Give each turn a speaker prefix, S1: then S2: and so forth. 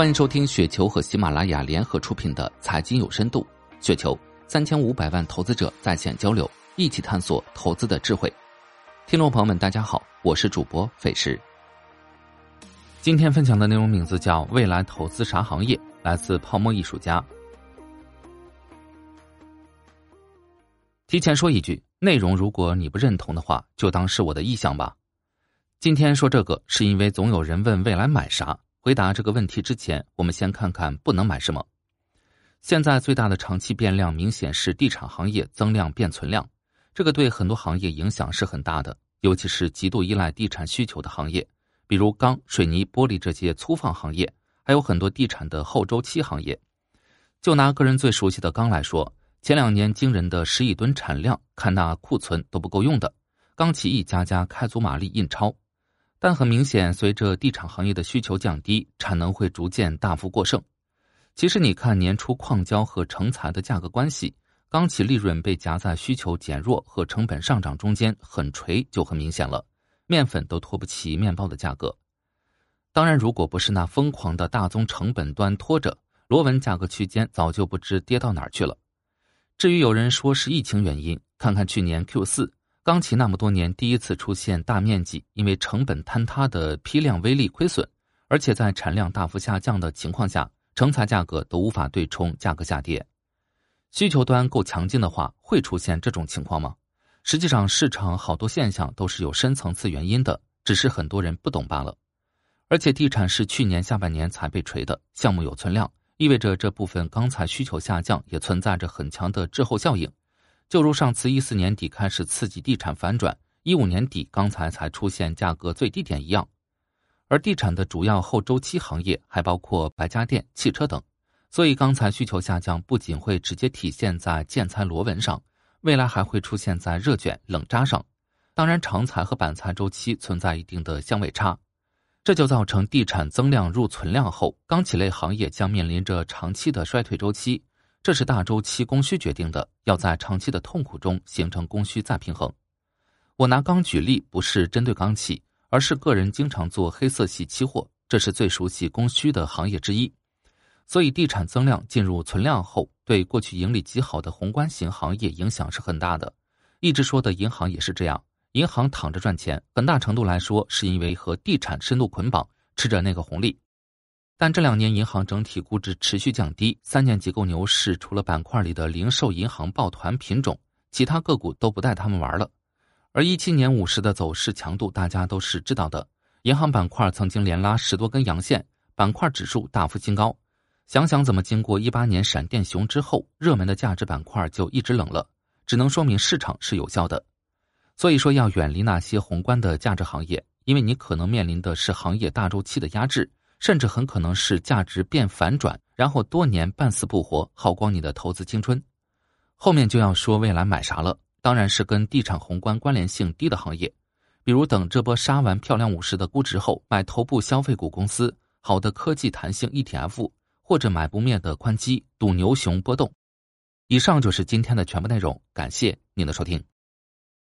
S1: 欢迎收听雪球和喜马拉雅联合出品的《财经有深度》，雪球三千五百万投资者在线交流，一起探索投资的智慧。听众朋友们，大家好，我是主播费时。今天分享的内容名字叫“未来投资啥行业”，来自泡沫艺术家。提前说一句，内容如果你不认同的话，就当是我的意向吧。今天说这个，是因为总有人问未来买啥。回答这个问题之前，我们先看看不能买什么。现在最大的长期变量明显是地产行业增量变存量，这个对很多行业影响是很大的，尤其是极度依赖地产需求的行业，比如钢、水泥、玻璃这些粗放行业，还有很多地产的后周期行业。就拿个人最熟悉的钢来说，前两年惊人的十亿吨产量，看那库存都不够用的，钢企一家家开足马力印钞。但很明显，随着地产行业的需求降低，产能会逐渐大幅过剩。其实，你看年初矿胶和成材的价格关系，钢企利润被夹在需求减弱和成本上涨中间，很垂就很明显了。面粉都拖不起面包的价格。当然，如果不是那疯狂的大宗成本端拖着，螺纹价格区间早就不知跌到哪儿去了。至于有人说是疫情原因，看看去年 Q 四。钢企那么多年第一次出现大面积因为成本坍塌的批量微利亏损，而且在产量大幅下降的情况下，成材价格都无法对冲价格下跌。需求端够强劲的话，会出现这种情况吗？实际上，市场好多现象都是有深层次原因的，只是很多人不懂罢了。而且，地产是去年下半年才被锤的，项目有存量，意味着这部分钢材需求下降也存在着很强的滞后效应。就如上次一四年底开始刺激地产反转，一五年底钢材才出现价格最低点一样，而地产的主要后周期行业还包括白家电、汽车等，所以钢材需求下降不仅会直接体现在建材螺纹上，未来还会出现在热卷、冷轧上。当然，长材和板材周期存在一定的相位差，这就造成地产增量入存量后，钢企类行业将面临着长期的衰退周期。这是大周期供需决定的，要在长期的痛苦中形成供需再平衡。我拿钢举例，不是针对钢企，而是个人经常做黑色系期货，这是最熟悉供需的行业之一。所以，地产增量进入存量后，对过去盈利极好的宏观型行业影响是很大的。一直说的银行也是这样，银行躺着赚钱，很大程度来说是因为和地产深度捆绑，吃着那个红利。但这两年银行整体估值持续降低，三年结构牛市除了板块里的零售银行抱团品种，其他个股都不带他们玩了。而一七年五十的走势强度，大家都是知道的。银行板块曾经连拉十多根阳线，板块指数大幅新高。想想怎么经过一八年闪电熊之后，热门的价值板块就一直冷了，只能说明市场是有效的。所以说要远离那些宏观的价值行业，因为你可能面临的是行业大周期的压制。甚至很可能是价值变反转，然后多年半死不活，耗光你的投资青春。后面就要说未来买啥了，当然是跟地产宏观关联性低的行业，比如等这波杀完漂亮五十的估值后，买头部消费股公司，好的科技弹性 ETF，或者买不灭的宽基，赌牛熊波动。以上就是今天的全部内容，感谢您的收听。